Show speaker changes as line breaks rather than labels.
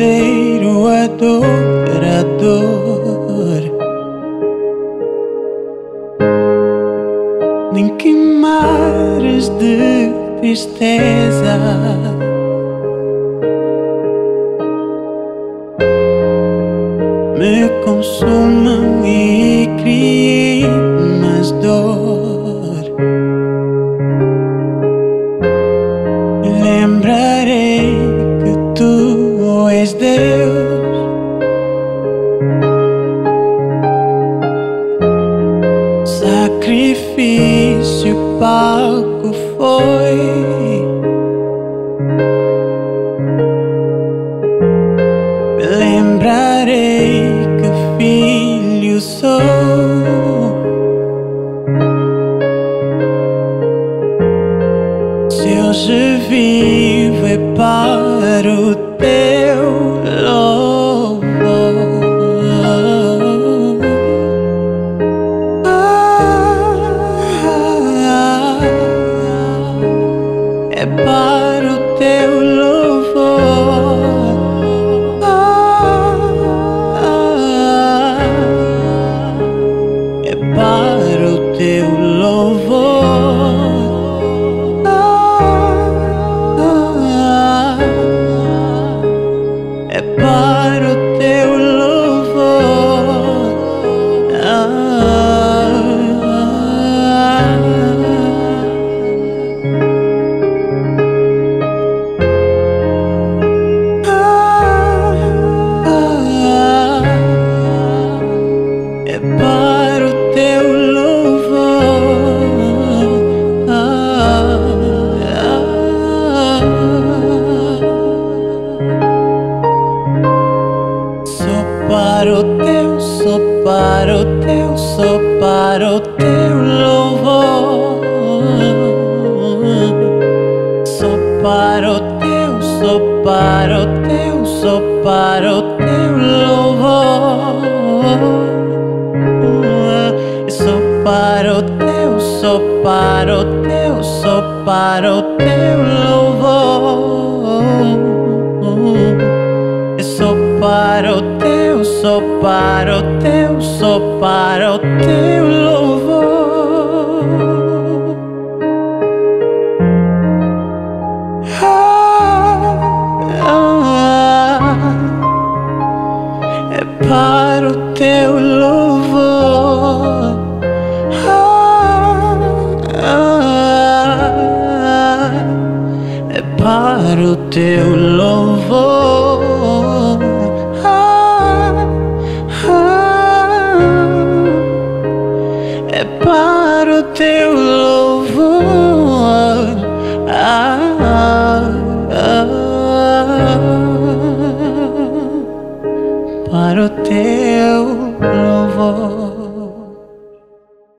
verdadeiro adorador. Nem que mares de tristeza me consumam e criem mais dor. Sacrifício palco foi. Lembrarei que filho sou. Se hoje vivo é para o é para o teu louvor. Ah, é para o teu louvor. Ah, é para o teu o teu, só para o teu, só para o teu louvor. Só para o teu, só para o teu, só para o teu louvor. Só para o teu, só para o teu, só para o teu louvor. Para o teu, só para o teu, só para o teu louvor. Ah, é para o teu louvor. É para o teu para o teu louvor. Ah, para o teu louvor.